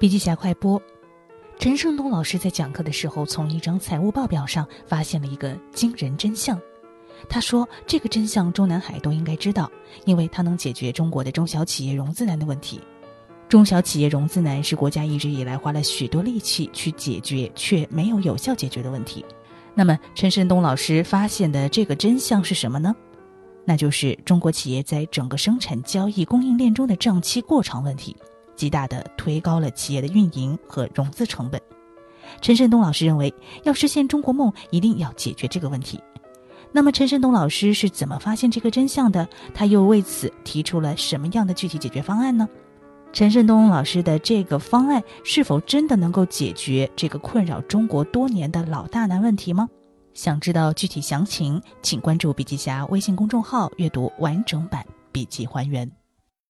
笔记侠快播，陈胜东老师在讲课的时候，从一张财务报表上发现了一个惊人真相。他说：“这个真相中南海都应该知道，因为它能解决中国的中小企业融资难的问题。中小企业融资难是国家一直以来花了许多力气去解决却没有有效解决的问题。那么，陈胜东老师发现的这个真相是什么呢？那就是中国企业在整个生产、交易、供应链中的账期过长问题。”极大地推高了企业的运营和融资成本。陈胜东老师认为，要实现中国梦，一定要解决这个问题。那么，陈胜东老师是怎么发现这个真相的？他又为此提出了什么样的具体解决方案呢？陈胜东老师的这个方案是否真的能够解决这个困扰中国多年的老大难问题吗？想知道具体详情，请关注笔记侠微信公众号，阅读完整版笔记还原。